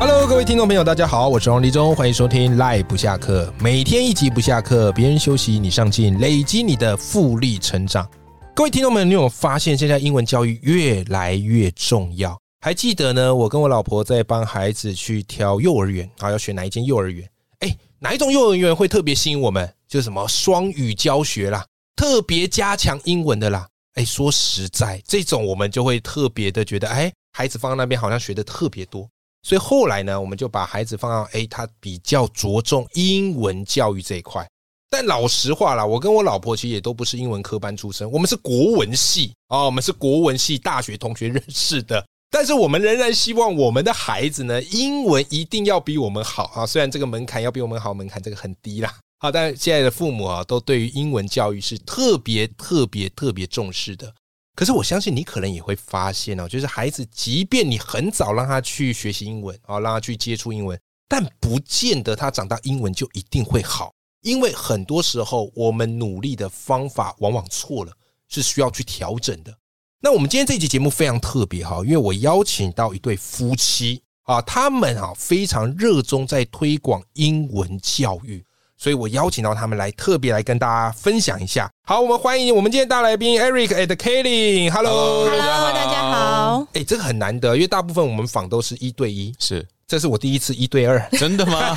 Hello，各位听众朋友，大家好，我是王立忠，欢迎收听《赖不下课》，每天一集不下课，别人休息你上进，累积你的复利成长。各位听众们，你有发现现在英文教育越来越重要？还记得呢？我跟我老婆在帮孩子去挑幼儿园啊，要选哪一间幼儿园？哎，哪一种幼儿园会特别吸引我们？就是什么双语教学啦，特别加强英文的啦。哎，说实在，这种我们就会特别的觉得，哎，孩子放在那边好像学的特别多。所以后来呢，我们就把孩子放到哎，他比较着重英文教育这一块。但老实话啦，我跟我老婆其实也都不是英文科班出身，我们是国文系啊，我们是国文系大学同学认识的。但是我们仍然希望我们的孩子呢，英文一定要比我们好啊。虽然这个门槛要比我们好，门槛这个很低啦。好，但现在的父母啊，都对于英文教育是特别特别特别重视的。可是我相信你可能也会发现哦，就是孩子，即便你很早让他去学习英文啊，让他去接触英文，但不见得他长大英文就一定会好，因为很多时候我们努力的方法往往错了，是需要去调整的。那我们今天这期节目非常特别哈，因为我邀请到一对夫妻啊，他们啊非常热衷在推广英文教育。所以我邀请到他们来，特别来跟大家分享一下。好，我们欢迎我们今天大来宾 Eric and Kelly。Hello，Hello，大家好。哎，这个很难得，因为大部分我们访都是一对一，是。这是我第一次一对二，真的吗？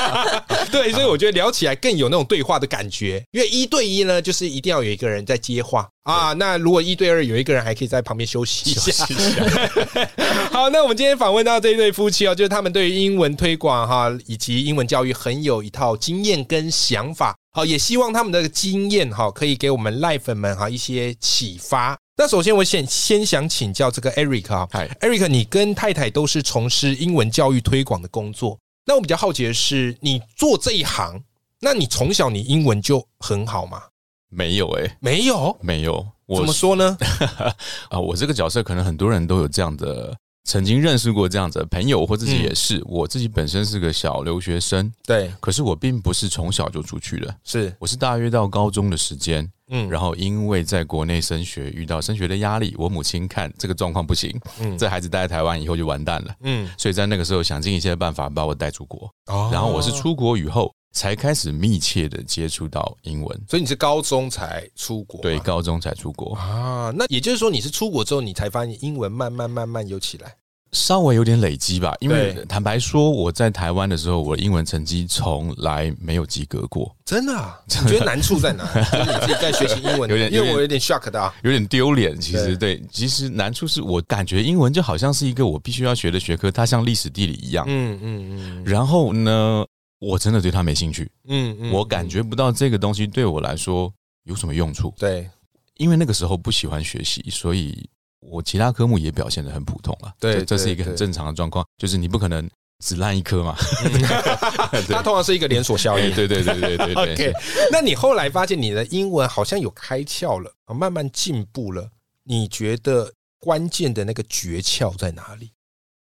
对，所以我觉得聊起来更有那种对话的感觉。因为一对一呢，就是一定要有一个人在接话啊。那如果一对二，有一个人还可以在旁边休息一下。好，那我们今天访问到这一对夫妻哦，就是他们对于英文推广哈，以及英文教育很有一套经验跟想法。好，也希望他们的经验哈，可以给我们赖粉们哈一些启发。那首先，我先先想请教这个 Eric 啊，Eric，你跟太太都是从事英文教育推广的工作。那我比较好奇的是，你做这一行，那你从小你英文就很好吗？没有哎，没有，没有。我怎么说呢？啊，我这个角色可能很多人都有这样的。曾经认识过这样子的朋友，或自己也是。我自己本身是个小留学生，对。可是我并不是从小就出去的，是我是大约到高中的时间，嗯，然后因为在国内升学遇到升学的压力，我母亲看这个状况不行，嗯，这孩子待在台湾以后就完蛋了，嗯，所以在那个时候想尽一切办法把我带出国。哦，然后我是出国以后。才开始密切的接触到英文，所以你是高中才出国？对，高中才出国啊。那也就是说，你是出国之后，你才发现英文慢慢慢慢有起来，稍微有点累积吧。因为坦白说，我在台湾的时候，我的英文成绩从来没有及格过。真的？啊？你觉得难处在哪？就是你自己在学习英文，有点，因为我有点 shock 的，有点丢脸。其实，对，其实难处是我感觉英文就好像是一个我必须要学的学科，它像历史地理一样。嗯嗯嗯。然后呢？我真的对它没兴趣，嗯嗯，我感觉不到这个东西对我来说有什么用处。对，因为那个时候不喜欢学习，所以我其他科目也表现的很普通了。对，这是一个很正常的状况，就是你不可能只烂一科嘛。它通常是一个连锁效应。对对对对对。OK，那你后来发现你的英文好像有开窍了，慢慢进步了，你觉得关键的那个诀窍在哪里？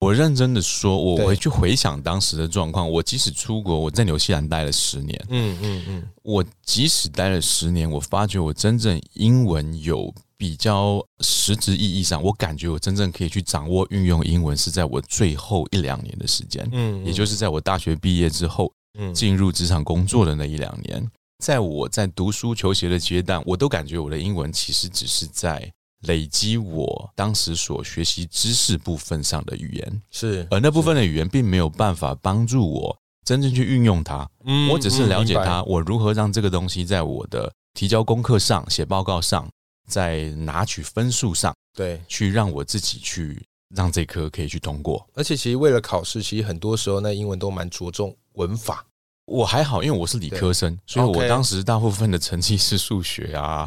我认真的说，我回去回想当时的状况。我即使出国，我在纽西兰待了十年。嗯嗯嗯，我即使待了十年，我发觉我真正英文有比较实质意义上，我感觉我真正可以去掌握运用英文，是在我最后一两年的时间。嗯，也就是在我大学毕业之后，嗯进入职场工作的那一两年，在我在读书求学的阶段，我都感觉我的英文其实只是在。累积我当时所学习知识部分上的语言是，而那部分的语言并没有办法帮助我真正去运用它。嗯，我只是了解它，我如何让这个东西在我的提交功课上、写报告上，在拿取分数上，对，去让我自己去让这科可以去通过。而且，其实为了考试，其实很多时候那英文都蛮着重文法。我还好，因为我是理科生，所以我当时大部分的成绩是数学啊，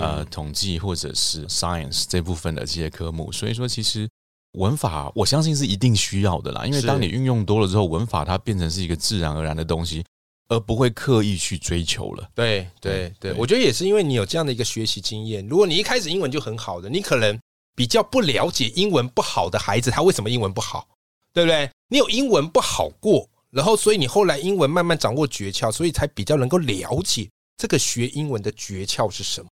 呃，统计或者是 science 这部分的这些科目。所以说，其实文法，而不会刻意去追求了。对对对，我觉得也是因为你有这样的一个学习经验。如果你一开始英文就很好的，你可能比较不了解英文不好的孩子，他为什么英文不好，对不对？你有英文不好过，然后所以你后来英文慢慢掌握诀窍，所以才比较能够了解这个学英文的诀窍是什么。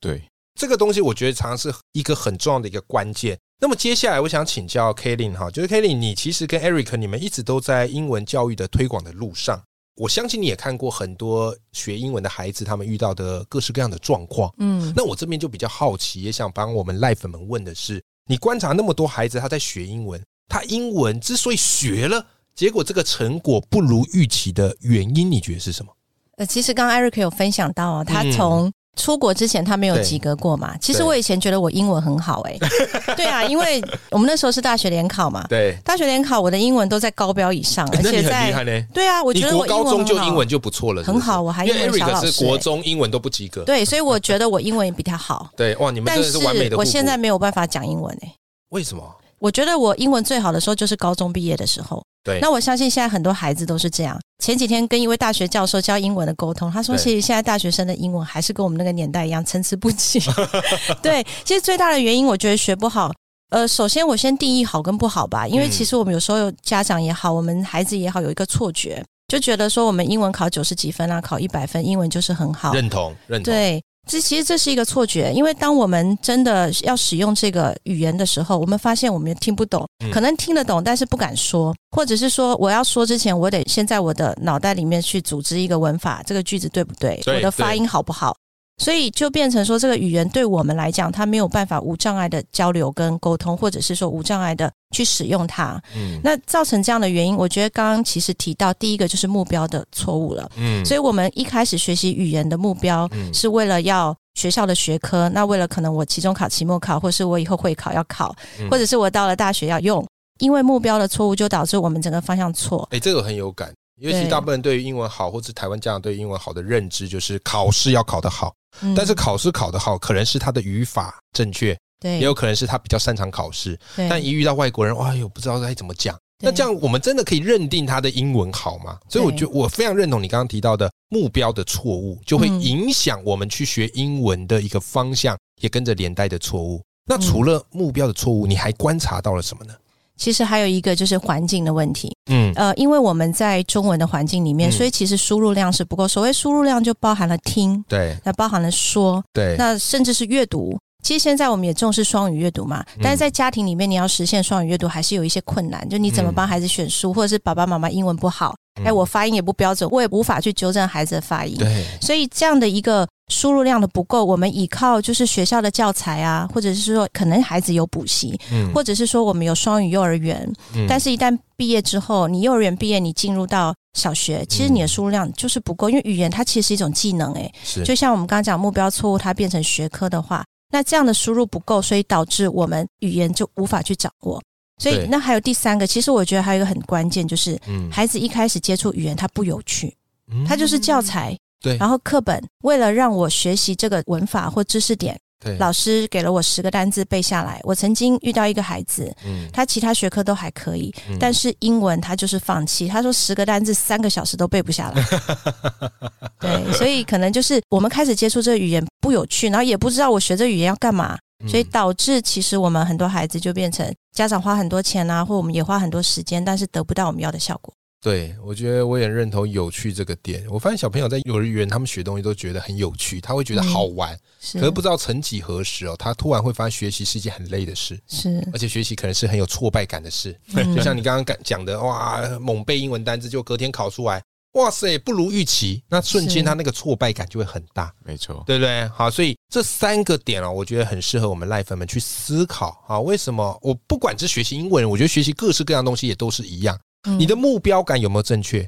对。这个东西我觉得常常是一个很重要的一个关键。那么接下来我想请教 Kalin 哈，就是 Kalin，你其实跟 Eric 你们一直都在英文教育的推广的路上。我相信你也看过很多学英文的孩子他们遇到的各式各样的状况。嗯，那我这边就比较好奇，也想帮我们赖粉们问的是：你观察那么多孩子他在学英文，他英文之所以学了，结果这个成果不如预期的原因，你觉得是什么？呃，其实刚刚 Eric 有分享到啊，他从出国之前他没有及格过嘛？其实我以前觉得我英文很好哎，对啊，因为我们那时候是大学联考嘛，对，大学联考我的英文都在高标以上，而且在对啊，我觉得我高中就英文就不错了，很好，我还因为 Eric 是国中英文都不及格，对，所以我觉得我英文也比他好。对，哇，你们真的是完美的。我现在没有办法讲英文哎，为什么？我觉得我英文最好的时候就是高中毕业的时候。对，那我相信现在很多孩子都是这样。前几天跟一位大学教授教英文的沟通，他说：“其实现在大学生的英文还是跟我们那个年代一样参差不齐。”对，其实最大的原因，我觉得学不好。呃，首先我先定义好跟不好吧，因为其实我们有时候有家长也好，我们孩子也好，有一个错觉，就觉得说我们英文考九十几分啊，考一百分，英文就是很好。认同，认同。对。这其实这是一个错觉，因为当我们真的要使用这个语言的时候，我们发现我们听不懂，可能听得懂，但是不敢说，或者是说我要说之前，我得先在我的脑袋里面去组织一个文法，这个句子对不对？我的发音好不好？所以就变成说，这个语言对我们来讲，它没有办法无障碍的交流跟沟通，或者是说无障碍的去使用它。嗯，那造成这样的原因，我觉得刚刚其实提到第一个就是目标的错误了。嗯，所以我们一开始学习语言的目标是为了要学校的学科，那为了可能我期中考、期末考，或是我以后会考要考，或者是我到了大学要用，因为目标的错误就导致我们整个方向错。哎，这个很有感，因为其实大部分人对于英文好，或是台湾家长对英文好的认知就是考试要考得好。但是考试考得好，可能是他的语法正确，对，也有可能是他比较擅长考试。但一遇到外国人，哎呦，不知道该怎么讲。那这样我们真的可以认定他的英文好吗？所以我觉得我非常认同你刚刚提到的目标的错误，就会影响我们去学英文的一个方向，也跟着连带的错误。那除了目标的错误，你还观察到了什么呢？其实还有一个就是环境的问题，嗯，呃，因为我们在中文的环境里面，所以其实输入量是不够。所谓输入量，就包含了听，对，那包含了说，对，那甚至是阅读。其实现在我们也重视双语阅读嘛，但是在家庭里面，你要实现双语阅读还是有一些困难。就你怎么帮孩子选书，或者是爸爸妈妈英文不好，哎，我发音也不标准，我也无法去纠正孩子的发音。对，所以这样的一个。输入量的不够，我们依靠就是学校的教材啊，或者是说可能孩子有补习，嗯，或者是说我们有双语幼儿园，嗯，但是一旦毕业之后，你幼儿园毕业，你进入到小学，其实你的输入量就是不够，因为语言它其实是一种技能，诶，是，就像我们刚刚讲目标错误，它变成学科的话，那这样的输入不够，所以导致我们语言就无法去掌握，所以那还有第三个，其实我觉得还有一个很关键，就是孩子一开始接触语言，它不有趣，它就是教材。对，然后课本为了让我学习这个文法或知识点，对，老师给了我十个单字背下来。我曾经遇到一个孩子，嗯，他其他学科都还可以，但是英文他就是放弃。他说十个单字三个小时都背不下来。对，所以可能就是我们开始接触这个语言不有趣，然后也不知道我学这语言要干嘛，所以导致其实我们很多孩子就变成家长花很多钱啊，或我们也花很多时间，但是得不到我们要的效果。对，我觉得我也认同有趣这个点。我发现小朋友在幼儿园，他们学东西都觉得很有趣，他会觉得好玩。可是不知道曾几何时哦，他突然会发现学习是一件很累的事。是，而且学习可能是很有挫败感的事。就像你刚刚讲的，哇，猛背英文单词，就隔天考出来，哇塞，不如预期，那瞬间他那个挫败感就会很大。没错，对不对？好，所以这三个点哦，我觉得很适合我们赖粉们去思考啊。为什么我不管是学习英文，我觉得学习各式各样东西也都是一样。你的目标感有没有正确？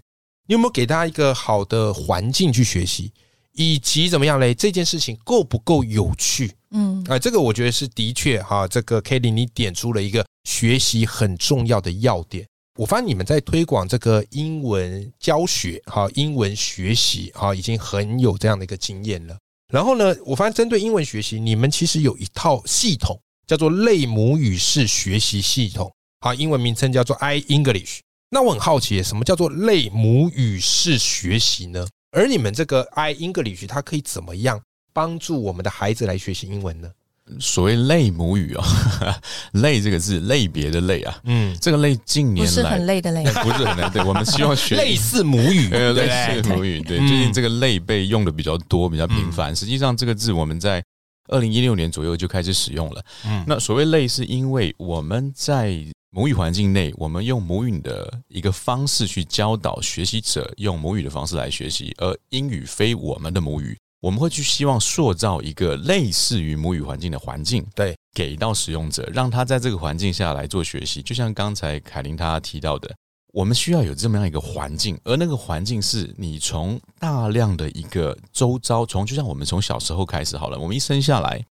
你有没有给大家一个好的环境去学习？以及怎么样嘞？这件事情够不够有趣？嗯，啊，这个我觉得是的确哈。这个 Kelly，你点出了一个学习很重要的要点。我发现你们在推广这个英文教学哈，英文学习哈，已经很有这样的一个经验了。然后呢，我发现针对英文学习，你们其实有一套系统。叫做类母语式学习系统，好，英文名称叫做 i English。那我很好奇，什么叫做类母语式学习呢？而你们这个 i English 它可以怎么样帮助我们的孩子来学习英文呢？所谓类母语哦，类这个字类别的类啊，嗯，这个类近年来不是很累的累，不是很累。对，我们希望学 类似母语，类似母语。对，最近这个类被用的比较多，比较频繁。实际上，这个字我们在二零一六年左右就开始使用了。嗯，那所谓类，是因为我们在母语环境内，我们用母语的一个方式去教导学习者用母语的方式来学习，而英语非我们的母语。我们会去希望塑造一个类似于母语环境的环境，对，给到使用者，让他在这个环境下来做学习。就像刚才凯琳他提到的，我们需要有这么样一个环境，而那个环境是你从大量的一个周遭，从就像我们从小时候开始好了，我们一生下来，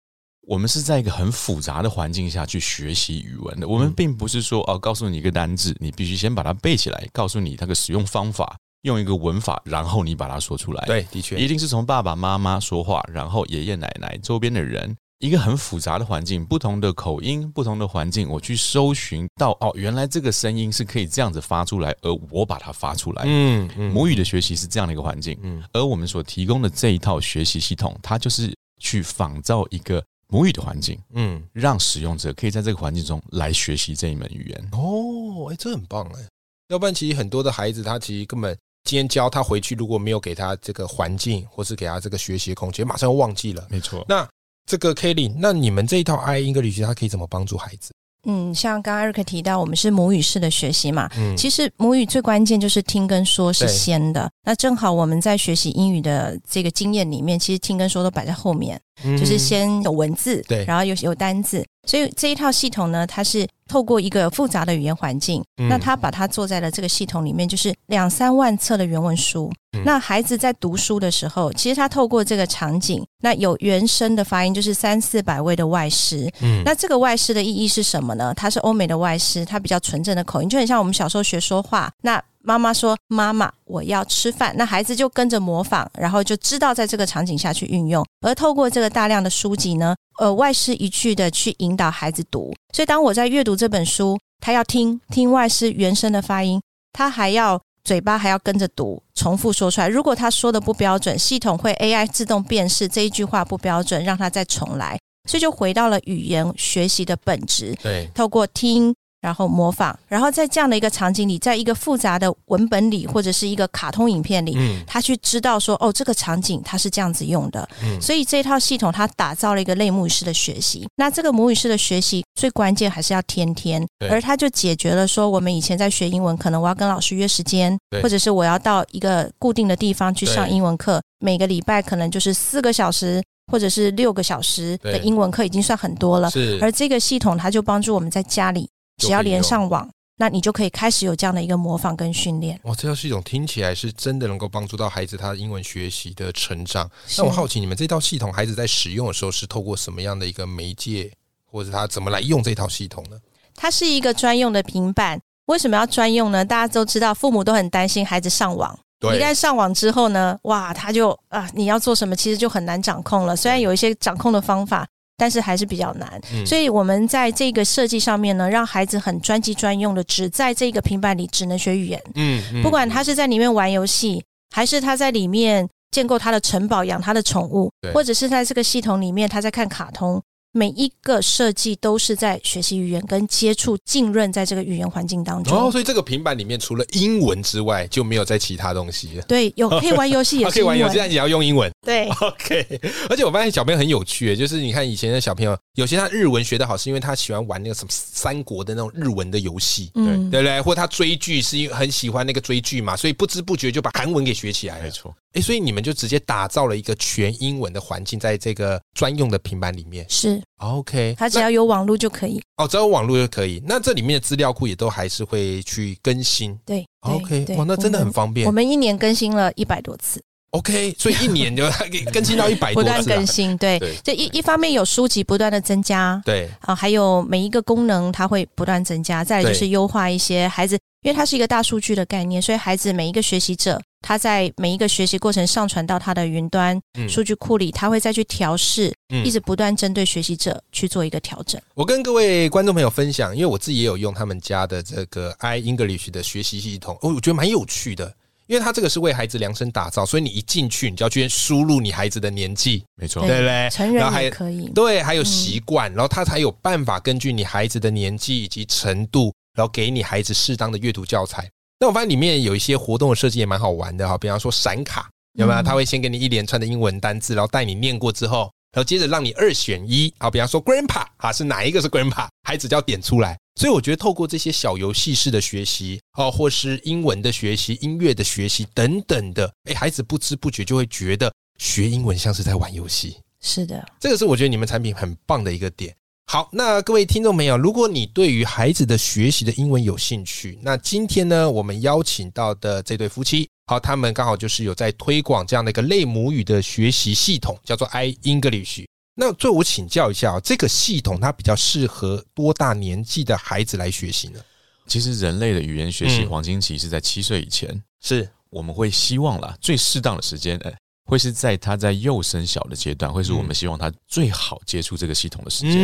我们是在一个很复杂的环境下去学习语文的。我们并不是说哦，告诉你一个单字，你必须先把它背起来，告诉你它的使用方法。用一个文法，然后你把它说出来。对，的确，一定是从爸爸妈妈说话，然后爷爷奶奶周边的人，一个很复杂的环境，不同的口音，不同的环境，我去搜寻到哦，原来这个声音是可以这样子发出来，而我把它发出来。嗯嗯，母语的学习是这样的一个环境。嗯，而我们所提供的这一套学习系统，它就是去仿造一个母语的环境。嗯，让使用者可以在这个环境中来学习这一门语言。哦，哎，这很棒哎，要不然其实很多的孩子他其实根本。今天教他回去，如果没有给他这个环境，或是给他这个学习空间，马上又忘记了。没错。那这个 Kelly，那你们这一套 I English，它可以怎么帮助孩子？嗯，像刚刚 Eric 提到，我们是母语式的学习嘛。嗯。其实母语最关键就是听跟说是先的。那正好我们在学习英语的这个经验里面，其实听跟说都摆在后面，就是先有文字，对，然后有有单字。所以这一套系统呢，它是透过一个复杂的语言环境，那它把它做在了这个系统里面，就是两三万册的原文书。那孩子在读书的时候，其实他透过这个场景，那有原声的发音，就是三四百位的外师。嗯，那这个外师的意义是什么呢？它是欧美的外师，它比较纯正的口音，就很像我们小时候学说话。那妈妈说：“妈妈，我要吃饭。”那孩子就跟着模仿，然后就知道在这个场景下去运用。而透过这个大量的书籍呢，呃，外师一句的去引导孩子读。所以，当我在阅读这本书，他要听听外师原声的发音，他还要嘴巴还要跟着读，重复说出来。如果他说的不标准，系统会 AI 自动辨识这一句话不标准，让他再重来。所以，就回到了语言学习的本质。对，透过听。然后模仿，然后在这样的一个场景里，在一个复杂的文本里，或者是一个卡通影片里，他去知道说，哦，这个场景它是这样子用的。所以这套系统它打造了一个类母语式的学习。那这个母语式的学习最关键还是要天天，而它就解决了说，我们以前在学英文，可能我要跟老师约时间，或者是我要到一个固定的地方去上英文课，每个礼拜可能就是四个小时或者是六个小时的英文课，已经算很多了。而这个系统它就帮助我们在家里。只要连上网，那你就可以开始有这样的一个模仿跟训练。哇，这套系统听起来是真的能够帮助到孩子他英文学习的成长。那我好奇，你们这套系统孩子在使用的时候是透过什么样的一个媒介，或者他怎么来用这套系统呢？它是一个专用的平板。为什么要专用呢？大家都知道，父母都很担心孩子上网。一旦上网之后呢，哇，他就啊，你要做什么，其实就很难掌控了。虽然有一些掌控的方法。但是还是比较难，所以我们在这个设计上面呢，让孩子很专机专用的，只在这个平板里只能学语言。嗯，不管他是在里面玩游戏，还是他在里面建构他的城堡、养他的宠物，或者是在这个系统里面他在看卡通。每一个设计都是在学习语言跟接触浸润在这个语言环境当中。哦，所以这个平板里面除了英文之外，就没有在其他东西。对，有可以玩游戏，也可以玩游戏，但也要用英文。对，OK。而且我发现小朋友很有趣，就是你看以前的小朋友，有些他日文学的好，是因为他喜欢玩那个什么三国的那种日文的游戏，对对不对？或者他追剧是因为很喜欢那个追剧嘛，所以不知不觉就把韩文给学起来了。没错。哎，所以你们就直接打造了一个全英文的环境，在这个专用的平板里面。是，OK，它只要有网络就可以。哦，只要有网络就可以。那这里面的资料库也都还是会去更新。对，OK，哇，那真的很方便。我们一年更新了一百多次。OK，所以一年就 更新到一百多次。不断更新，对。这一一方面有书籍不断的增加，对啊，还有每一个功能它会不断增加。再来就是优化一些孩子，因为它是一个大数据的概念，所以孩子每一个学习者。他在每一个学习过程上传到他的云端数据库里，他会再去调试，一直不断针对学习者去做一个调整。我跟各位观众朋友分享，因为我自己也有用他们家的这个 i English 的学习系统，哦，我觉得蛮有趣的，因为它这个是为孩子量身打造，所以你一进去，你就要去输入你孩子的年纪，没错，对不对？成人也可以，对，还有习惯，然后他才有办法根据你孩子的年纪以及程度，然后给你孩子适当的阅读教材。那我发现里面有一些活动的设计也蛮好玩的哈，比方说闪卡有没有？他会先给你一连串的英文单字，然后带你念过之后，然后接着让你二选一啊，比方说 grandpa 啊是哪一个是 grandpa，孩子就要点出来。所以我觉得透过这些小游戏式的学习哦，或是英文的学习、音乐的学习等等的，哎，孩子不知不觉就会觉得学英文像是在玩游戏。是的，这个是我觉得你们产品很棒的一个点。好，那各位听众朋友，如果你对于孩子的学习的英文有兴趣，那今天呢，我们邀请到的这对夫妻，好，他们刚好就是有在推广这样的一个类母语的学习系统，叫做 i English。那最我请教一下，这个系统它比较适合多大年纪的孩子来学习呢？其实人类的语言学习黄金期是在七岁以前，是我们会希望啦，最适当的时间，哎。会是在他在幼升小的阶段，会是我们希望他最好接触这个系统的时间，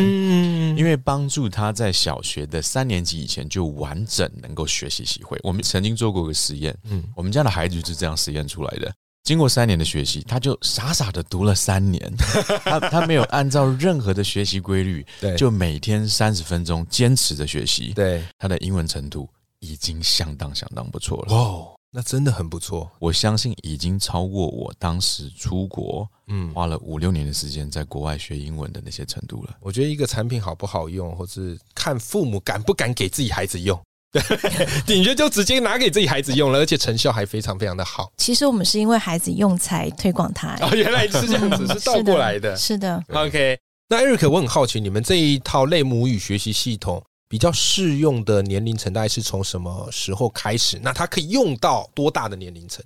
因为帮助他在小学的三年级以前就完整能够学习习会。我们曾经做过个实验，嗯，我们家的孩子就是这样实验出来的。经过三年的学习，他就傻傻的读了三年，他他没有按照任何的学习规律，对，就每天三十分钟坚持的学习，对，他的英文程度已经相当相当不错了。哦。那真的很不错，我相信已经超过我当时出国，嗯，花了五六年的时间在国外学英文的那些程度了。我觉得一个产品好不好用，或是看父母敢不敢给自己孩子用，对，顶着就直接拿给自己孩子用了，而且成效还非常非常的好。其实我们是因为孩子用才推广它，哦，原来是这样子，是倒过来的，是的。OK，那 Eric，我很好奇，你们这一套类母语学习系统。比较适用的年龄层大概是从什么时候开始？那它可以用到多大的年龄层？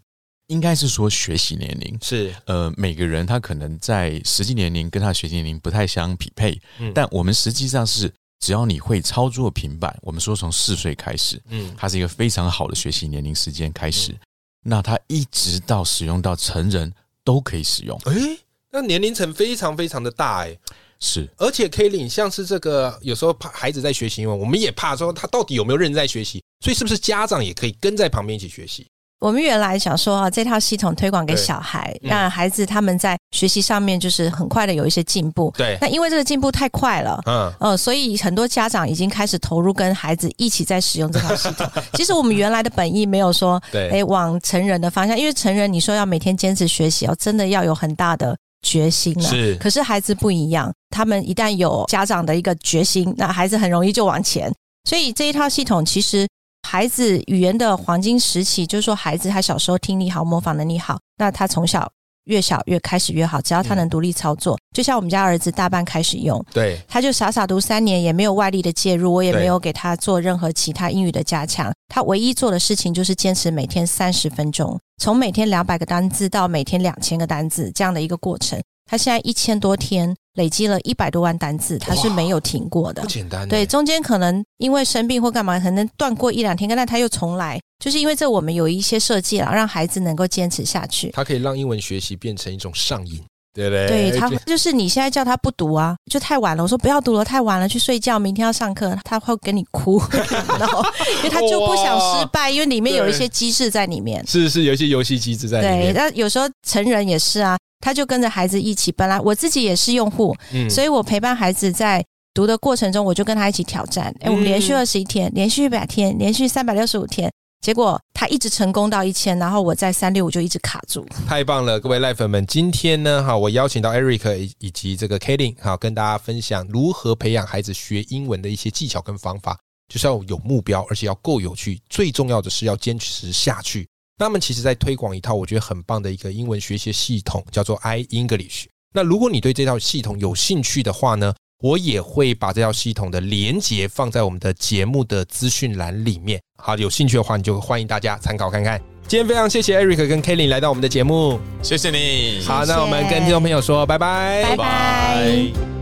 应该是说学习年龄是呃，每个人他可能在实际年龄跟他学习年龄不太相匹配。嗯，但我们实际上是只要你会操作平板，我们说从四岁开始，嗯，它是一个非常好的学习年龄时间开始。那它一直到使用到成人都可以使用。哎，那年龄层非常非常的大哎。是，而且可以领像是这个，有时候怕孩子在学习英文，我们也怕说他到底有没有认真在学习，所以是不是家长也可以跟在旁边一起学习？我们原来想说啊，这套系统推广给小孩，让孩子他们在学习上面就是很快的有一些进步。对，那因为这个进步太快了，嗯，呃，所以很多家长已经开始投入跟孩子一起在使用这套系统。其实我们原来的本意没有说，对，哎，往成人的方向，因为成人你说要每天坚持学习哦，真的要有很大的。决心了，是。可是孩子不一样，他们一旦有家长的一个决心，那孩子很容易就往前。所以这一套系统，其实孩子语言的黄金时期，就是说孩子他小时候听力好，模仿能力好，那他从小。越小越开始越好，只要他能独立操作，就像我们家儿子大半开始用，对，他就傻傻读三年，也没有外力的介入，我也没有给他做任何其他英语的加强，他唯一做的事情就是坚持每天三十分钟，从每天两百个单字到每天两千个单字这样的一个过程。他现在一千多天，累积了一百多万单字，他是没有停过的。不简单。对，中间可能因为生病或干嘛，可能断过一两天，但他又重来，就是因为这我们有一些设计了，让孩子能够坚持下去。他可以让英文学习变成一种上瘾，对不对？对他就是你现在叫他不读啊，就太晚了。我说不要读了，太晚了，去睡觉，明天要上课，他会跟你哭，然后因为他就不想失败，因为里面有一些机制在里面。是是，有一些游戏机制在里面。对，那有时候成人也是啊。他就跟着孩子一起。本来我自己也是用户，所以我陪伴孩子在读的过程中，我就跟他一起挑战。哎，我们连续二十一天，连续一百天，连续三百六十五天，结果他一直成功到一千，然后我在三六五就一直卡住。太棒了，各位赖粉们，今天呢，哈，我邀请到 Eric 以及这个 Katie，哈，跟大家分享如何培养孩子学英文的一些技巧跟方法，就是要有目标，而且要够有趣，最重要的是要坚持下去。他们其实在推广一套我觉得很棒的一个英文学习系统，叫做 i English。那如果你对这套系统有兴趣的话呢，我也会把这套系统的连接放在我们的节目的资讯栏里面。好，有兴趣的话，你就欢迎大家参考看看。今天非常谢谢 Eric 跟 Kelly 来到我们的节目，谢谢你。好，那我们跟听众朋友说拜拜，拜拜。